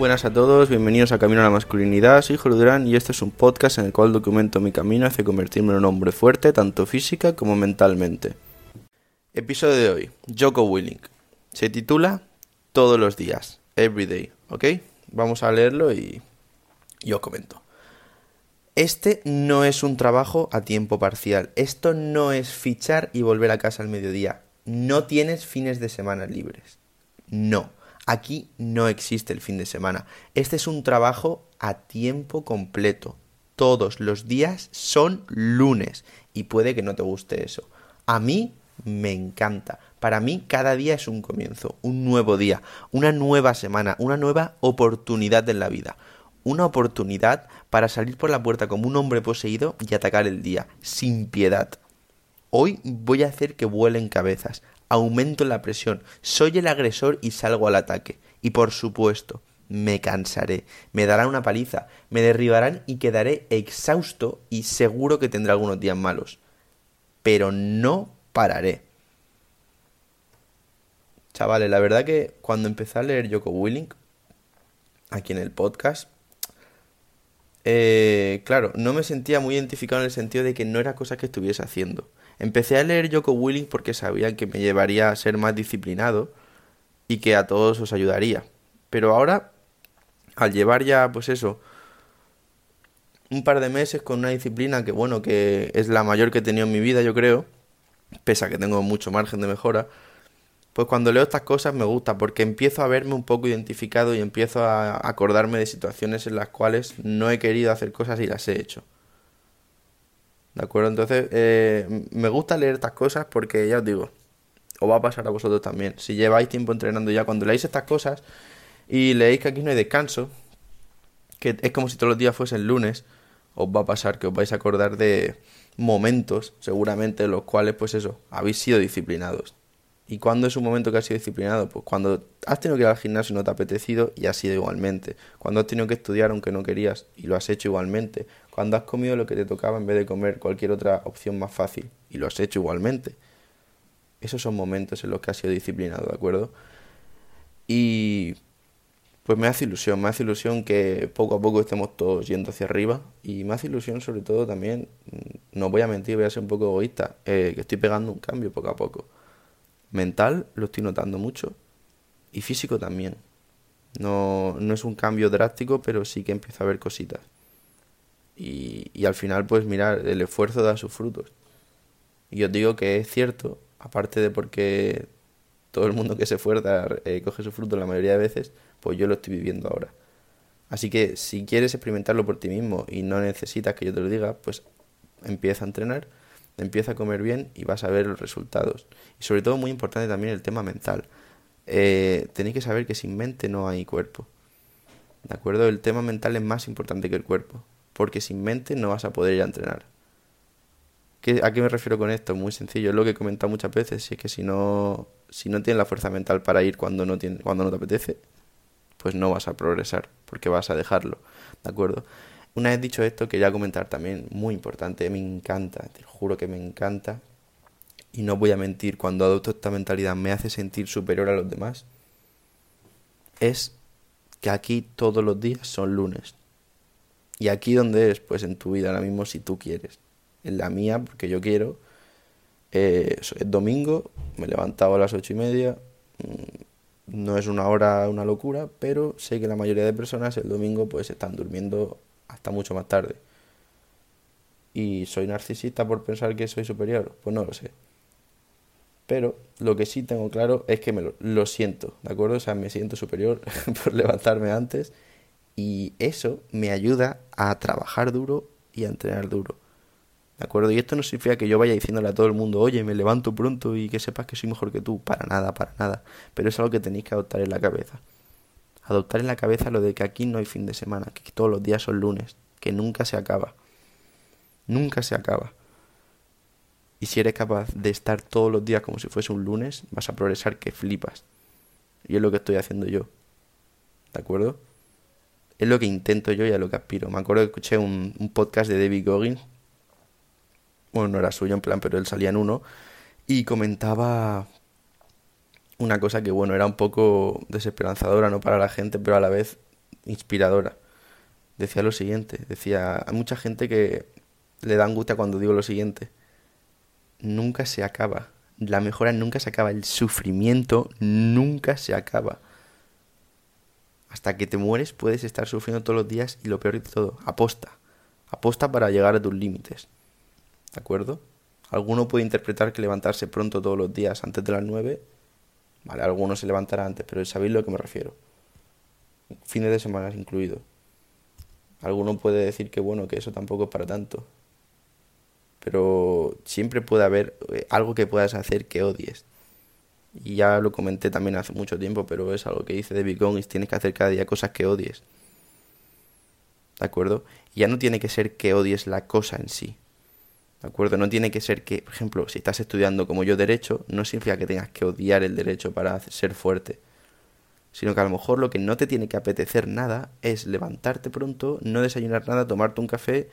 Buenas a todos, bienvenidos a Camino a la Masculinidad, soy Jorge Durán y este es un podcast en el cual documento mi camino hacia convertirme en un hombre fuerte, tanto física como mentalmente. Episodio de hoy, Joko Willing. Se titula Todos los días, Everyday, ¿ok? Vamos a leerlo y yo comento. Este no es un trabajo a tiempo parcial. Esto no es fichar y volver a casa al mediodía. No tienes fines de semana libres. No. Aquí no existe el fin de semana. Este es un trabajo a tiempo completo. Todos los días son lunes. Y puede que no te guste eso. A mí me encanta. Para mí cada día es un comienzo, un nuevo día, una nueva semana, una nueva oportunidad en la vida. Una oportunidad para salir por la puerta como un hombre poseído y atacar el día, sin piedad. Hoy voy a hacer que vuelen cabezas, aumento la presión, soy el agresor y salgo al ataque. Y por supuesto, me cansaré, me darán una paliza, me derribarán y quedaré exhausto y seguro que tendré algunos días malos. Pero no pararé. Chavales, la verdad que cuando empecé a leer Joko Willing, aquí en el podcast, eh, claro, no me sentía muy identificado en el sentido de que no era cosa que estuviese haciendo. Empecé a leer Joko Willing porque sabía que me llevaría a ser más disciplinado y que a todos os ayudaría. Pero ahora, al llevar ya, pues eso, un par de meses con una disciplina que, bueno, que es la mayor que he tenido en mi vida, yo creo, pese a que tengo mucho margen de mejora, pues cuando leo estas cosas me gusta porque empiezo a verme un poco identificado y empiezo a acordarme de situaciones en las cuales no he querido hacer cosas y las he hecho. ¿De acuerdo? Entonces, eh, me gusta leer estas cosas porque ya os digo, os va a pasar a vosotros también. Si lleváis tiempo entrenando ya, cuando leéis estas cosas y leéis que aquí no hay descanso, que es como si todos los días fuesen lunes, os va a pasar que os vais a acordar de momentos, seguramente, en los cuales, pues eso, habéis sido disciplinados. ¿Y cuándo es un momento que has sido disciplinado? Pues cuando has tenido que ir al gimnasio y no te ha apetecido y has sido igualmente. Cuando has tenido que estudiar aunque no querías y lo has hecho igualmente. Cuando has comido lo que te tocaba en vez de comer cualquier otra opción más fácil y lo has hecho igualmente. Esos son momentos en los que has sido disciplinado, ¿de acuerdo? Y pues me hace ilusión, me hace ilusión que poco a poco estemos todos yendo hacia arriba y me hace ilusión sobre todo también, no voy a mentir, voy a ser un poco egoísta, eh, que estoy pegando un cambio poco a poco mental lo estoy notando mucho y físico también. No, no es un cambio drástico, pero sí que empiezo a ver cositas. Y, y al final, pues mirar, el esfuerzo da sus frutos. Y os digo que es cierto, aparte de porque todo el mundo que se esfuerza eh, coge su fruto la mayoría de veces, pues yo lo estoy viviendo ahora. Así que si quieres experimentarlo por ti mismo y no necesitas que yo te lo diga, pues empieza a entrenar empieza a comer bien y vas a ver los resultados. Y sobre todo muy importante también el tema mental. Eh, tenéis que saber que sin mente no hay cuerpo. ¿De acuerdo? El tema mental es más importante que el cuerpo. Porque sin mente no vas a poder ir a entrenar. ¿Qué, ¿A qué me refiero con esto? Muy sencillo, es lo que he comentado muchas veces, si es que si no, si no tienes la fuerza mental para ir cuando no, cuando no te apetece, pues no vas a progresar, porque vas a dejarlo, ¿de acuerdo? Una vez dicho esto, quería comentar también, muy importante, me encanta, te juro que me encanta, y no voy a mentir, cuando adopto esta mentalidad me hace sentir superior a los demás, es que aquí todos los días son lunes. Y aquí donde es, pues en tu vida ahora mismo si tú quieres. En la mía, porque yo quiero. Eh, es domingo, me he levantado a las ocho y media. Mm, no es una hora una locura, pero sé que la mayoría de personas el domingo pues están durmiendo hasta mucho más tarde. ¿Y soy narcisista por pensar que soy superior? Pues no lo sé. Pero lo que sí tengo claro es que me lo, siento, ¿de acuerdo? O sea, me siento superior por levantarme antes y eso me ayuda a trabajar duro y a entrenar duro. ¿De acuerdo? Y esto no significa que yo vaya diciéndole a todo el mundo, oye, me levanto pronto y que sepas que soy mejor que tú. Para nada, para nada. Pero es algo que tenéis que adoptar en la cabeza adoptar en la cabeza lo de que aquí no hay fin de semana, que todos los días son lunes, que nunca se acaba. Nunca se acaba. Y si eres capaz de estar todos los días como si fuese un lunes, vas a progresar que flipas. Y es lo que estoy haciendo yo. ¿De acuerdo? Es lo que intento yo y a lo que aspiro. Me acuerdo que escuché un, un podcast de David Goggins. Bueno, no era suyo en plan, pero él salía en uno. Y comentaba una cosa que, bueno, era un poco desesperanzadora, ¿no? Para la gente, pero a la vez inspiradora. Decía lo siguiente, decía, hay mucha gente que le da angustia cuando digo lo siguiente. Nunca se acaba. La mejora nunca se acaba. El sufrimiento nunca se acaba. Hasta que te mueres puedes estar sufriendo todos los días y lo peor de todo, aposta. Aposta para llegar a tus límites. ¿De acuerdo? Alguno puede interpretar que levantarse pronto todos los días antes de las 9. Vale, algunos se levantará antes, pero sabéis a lo que me refiero. Fines de semana incluido. Alguno puede decir que bueno, que eso tampoco es para tanto. Pero siempre puede haber eh, algo que puedas hacer que odies. Y ya lo comenté también hace mucho tiempo, pero es algo que dice David Goggins, tienes que hacer cada día cosas que odies. ¿De acuerdo? Y ya no tiene que ser que odies la cosa en sí. ¿De acuerdo? No tiene que ser que, por ejemplo, si estás estudiando como yo derecho, no significa que tengas que odiar el derecho para ser fuerte. Sino que a lo mejor lo que no te tiene que apetecer nada es levantarte pronto, no desayunar nada, tomarte un café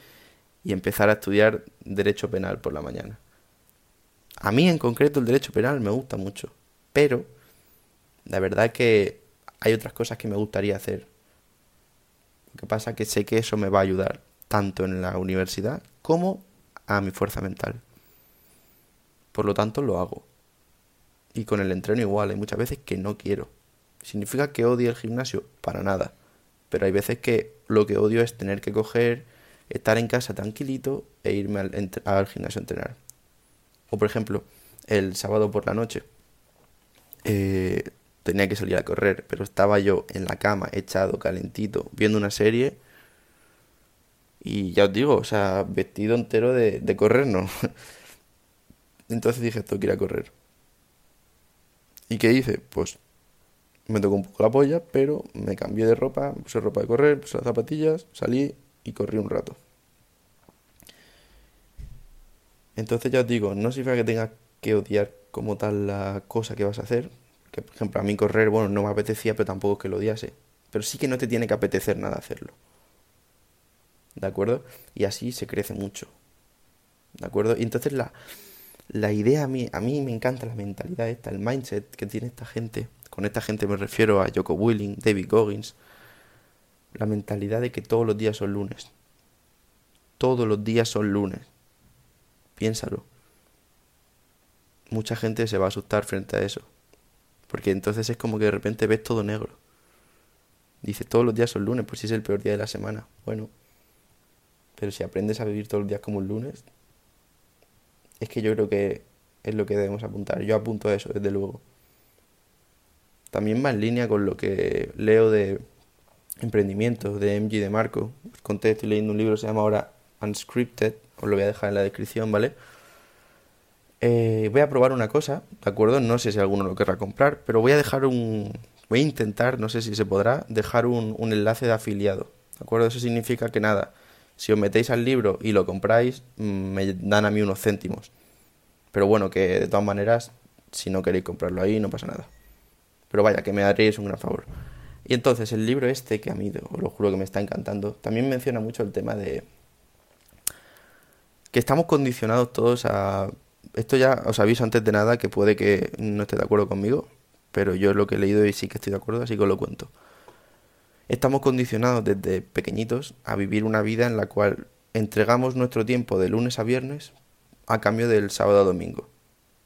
y empezar a estudiar derecho penal por la mañana. A mí en concreto el derecho penal me gusta mucho, pero la verdad que hay otras cosas que me gustaría hacer. Lo que pasa es que sé que eso me va a ayudar tanto en la universidad como a mi fuerza mental. Por lo tanto, lo hago. Y con el entreno igual, hay muchas veces que no quiero. ¿Significa que odie el gimnasio? Para nada. Pero hay veces que lo que odio es tener que coger, estar en casa tranquilito e irme al, al gimnasio a entrenar. O por ejemplo, el sábado por la noche eh, tenía que salir a correr, pero estaba yo en la cama, echado, calentito, viendo una serie y ya os digo, o sea, vestido entero de, de correr, no. Entonces dije, esto quiero correr. ¿Y qué hice? Pues me tocó un poco la polla, pero me cambié de ropa, puse ropa de correr, puse las zapatillas, salí y corrí un rato. Entonces ya os digo, no significa que tengas que odiar como tal la cosa que vas a hacer. Que por ejemplo a mí correr, bueno, no me apetecía, pero tampoco es que lo odiase. Pero sí que no te tiene que apetecer nada hacerlo. ¿De acuerdo? Y así se crece mucho, ¿de acuerdo? Y entonces la, la idea a mí, a mí me encanta la mentalidad esta, el mindset que tiene esta gente. Con esta gente me refiero a Joko Willing, David Goggins. La mentalidad de que todos los días son lunes. Todos los días son lunes. Piénsalo. Mucha gente se va a asustar frente a eso. Porque entonces es como que de repente ves todo negro. Dice, todos los días son lunes, pues si es el peor día de la semana. Bueno, pero si aprendes a vivir todos los días como un lunes, es que yo creo que es lo que debemos apuntar. Yo apunto a eso, desde luego. También va en línea con lo que leo de emprendimiento, de MG de Marco. Os conté, estoy leyendo un libro, se llama ahora Unscripted, os lo voy a dejar en la descripción, ¿vale? Eh, voy a probar una cosa, ¿de acuerdo? No sé si alguno lo querrá comprar, pero voy a dejar un... Voy a intentar, no sé si se podrá, dejar un, un enlace de afiliado, ¿de acuerdo? Eso significa que nada, si os metéis al libro y lo compráis, mm, me dan a mí unos céntimos. Pero bueno, que de todas maneras, si no queréis comprarlo ahí, no pasa nada. Pero vaya, que me haréis un gran favor. Y entonces, el libro este, que a mí, os lo juro que me está encantando, también menciona mucho el tema de que estamos condicionados todos a... Esto ya os aviso antes de nada que puede que no esté de acuerdo conmigo, pero yo lo que he leído y sí que estoy de acuerdo, así que os lo cuento. Estamos condicionados desde pequeñitos a vivir una vida en la cual entregamos nuestro tiempo de lunes a viernes a cambio del sábado a domingo.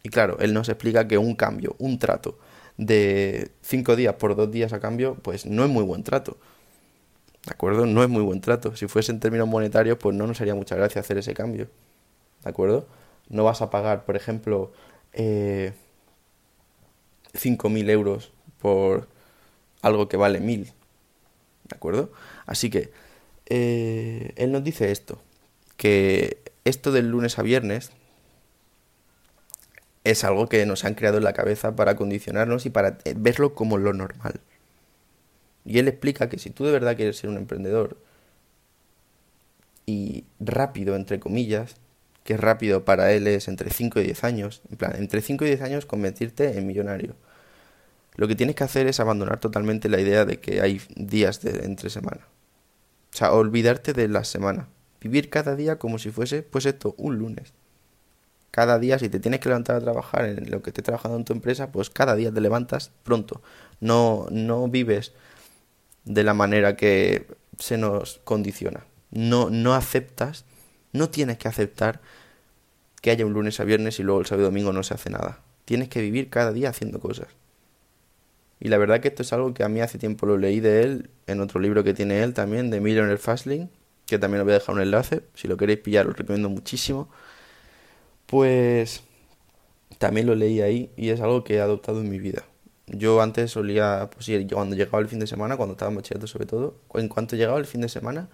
Y claro, él nos explica que un cambio, un trato de cinco días por dos días a cambio, pues no es muy buen trato. ¿De acuerdo? No es muy buen trato. Si fuese en términos monetarios, pues no nos haría mucha gracia hacer ese cambio. ¿De acuerdo? No vas a pagar, por ejemplo, eh, 5.000 euros por algo que vale 1.000. ¿De acuerdo? Así que eh, él nos dice esto, que esto del lunes a viernes es algo que nos han creado en la cabeza para condicionarnos y para eh, verlo como lo normal. Y él explica que si tú de verdad quieres ser un emprendedor y rápido, entre comillas, que rápido para él es entre 5 y 10 años, en plan, entre 5 y 10 años convertirte en millonario. Lo que tienes que hacer es abandonar totalmente la idea de que hay días de entre semana. O sea, olvidarte de la semana. Vivir cada día como si fuese, pues esto, un lunes. Cada día, si te tienes que levantar a trabajar en lo que estés trabajando en tu empresa, pues cada día te levantas pronto. No, no vives de la manera que se nos condiciona. No, no aceptas, no tienes que aceptar que haya un lunes a viernes y luego el sábado y domingo no se hace nada. Tienes que vivir cada día haciendo cosas. Y la verdad que esto es algo que a mí hace tiempo lo leí de él, en otro libro que tiene él también, de Millionaire Fastlane, que también os voy a dejar un enlace, si lo queréis pillar os recomiendo muchísimo. Pues también lo leí ahí y es algo que he adoptado en mi vida. Yo antes solía, pues sí, cuando llegaba el fin de semana, cuando estaba en bachillerato sobre todo, en cuanto llegaba el fin de semana,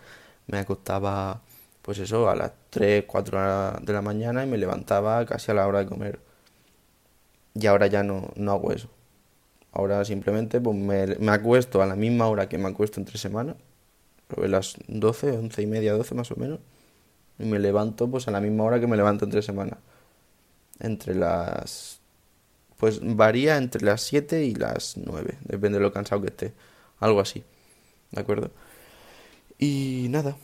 me acostaba, pues eso, a las 3, 4 de la mañana y me levantaba casi a la hora de comer. Y ahora ya no, no hago eso. Ahora simplemente pues me, me acuesto a la misma hora que me acuesto entre semana, a las 12, 11 y media, 12 más o menos, y me levanto pues a la misma hora que me levanto entre semana. Entre las pues varía entre las 7 y las 9, depende de lo cansado que esté, algo así, ¿de acuerdo? Y nada,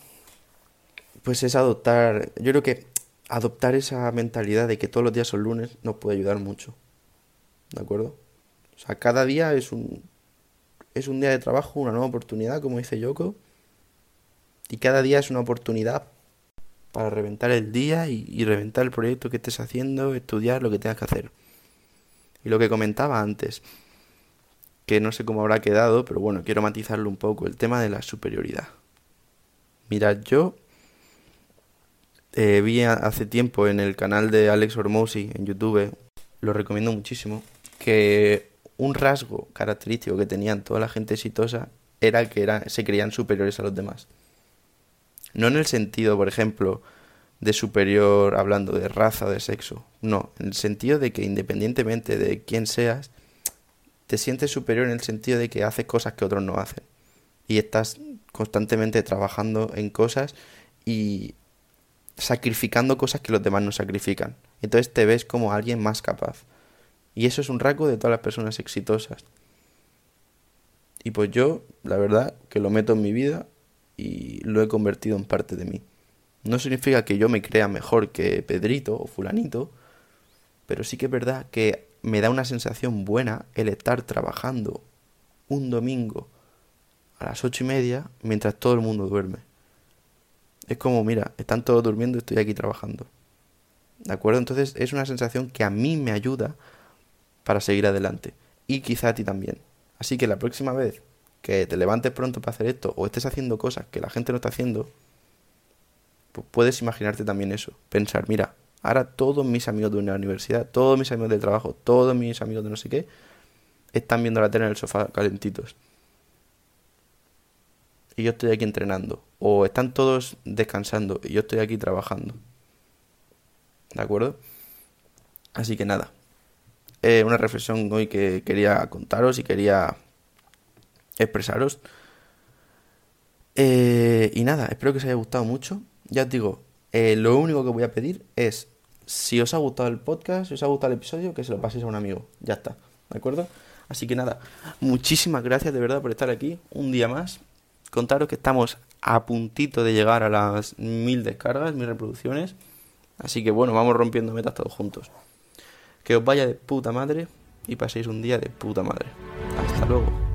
pues es adoptar, yo creo que adoptar esa mentalidad de que todos los días son lunes nos puede ayudar mucho, ¿de acuerdo? O sea, cada día es un, es un día de trabajo, una nueva oportunidad, como dice Yoko, y cada día es una oportunidad para reventar el día y, reventar el proyecto que estés haciendo, estudiar lo que tengas que hacer. Y lo que comentaba antes, que no sé cómo habrá quedado, pero bueno, quiero matizarlo un poco, el tema de la superioridad. Mirad, yo eh, vi hace tiempo en el canal de Alex Hormozzi en YouTube, lo recomiendo muchísimo, que un rasgo característico que tenían toda la gente exitosa era que se creían superiores a los demás. No en el sentido, por ejemplo, de superior hablando de raza o de sexo. No, en el sentido de que independientemente de quién seas, te sientes superior en el sentido de que haces cosas que otros no hacen. Y estás constantemente trabajando en cosas y sacrificando cosas que los demás no sacrifican. Entonces te ves como alguien más capaz. Y eso es un rasgo de todas las personas exitosas. Y pues yo, la verdad, que lo meto en mi vida y lo he convertido en parte de mí. No significa que yo me crea mejor que Pedrito o fulanito, pero sí que es verdad que me da una sensación buena el estar trabajando un domingo a las ocho y media mientras todo el mundo duerme. Es como, mira, están todos durmiendo y estoy aquí trabajando. ¿De acuerdo? Entonces es una sensación que a mí me ayuda para seguir adelante. Y quizá a ti también. Así que la próxima vez que te levantes pronto para hacer esto o estés haciendo cosas que la gente no está haciendo, pues puedes imaginarte también eso. Pensar, mira, ahora todos mis amigos de una universidad, todos mis amigos del trabajo, todos mis amigos de no sé qué, están viendo la tele en el sofá calentitos. Y yo estoy aquí entrenando. O están todos descansando y yo estoy aquí trabajando. ¿De acuerdo? Así que nada. Eh, una reflexión hoy que quería contaros y quería expresaros. Eh, y nada, espero que os haya gustado mucho ya os digo, eh, lo único que voy a pedir es, si os ha gustado el podcast, si os ha gustado el episodio, que se lo paséis a un amigo. Ya está, ¿de acuerdo? Así que nada, muchísimas gracias de verdad por estar aquí un día más. Contaros que estamos a puntito de llegar a las mil descargas, mil reproducciones. Así que bueno, vamos rompiendo metas todos juntos. Que os vaya de puta madre y paséis un día de puta madre. Hasta luego.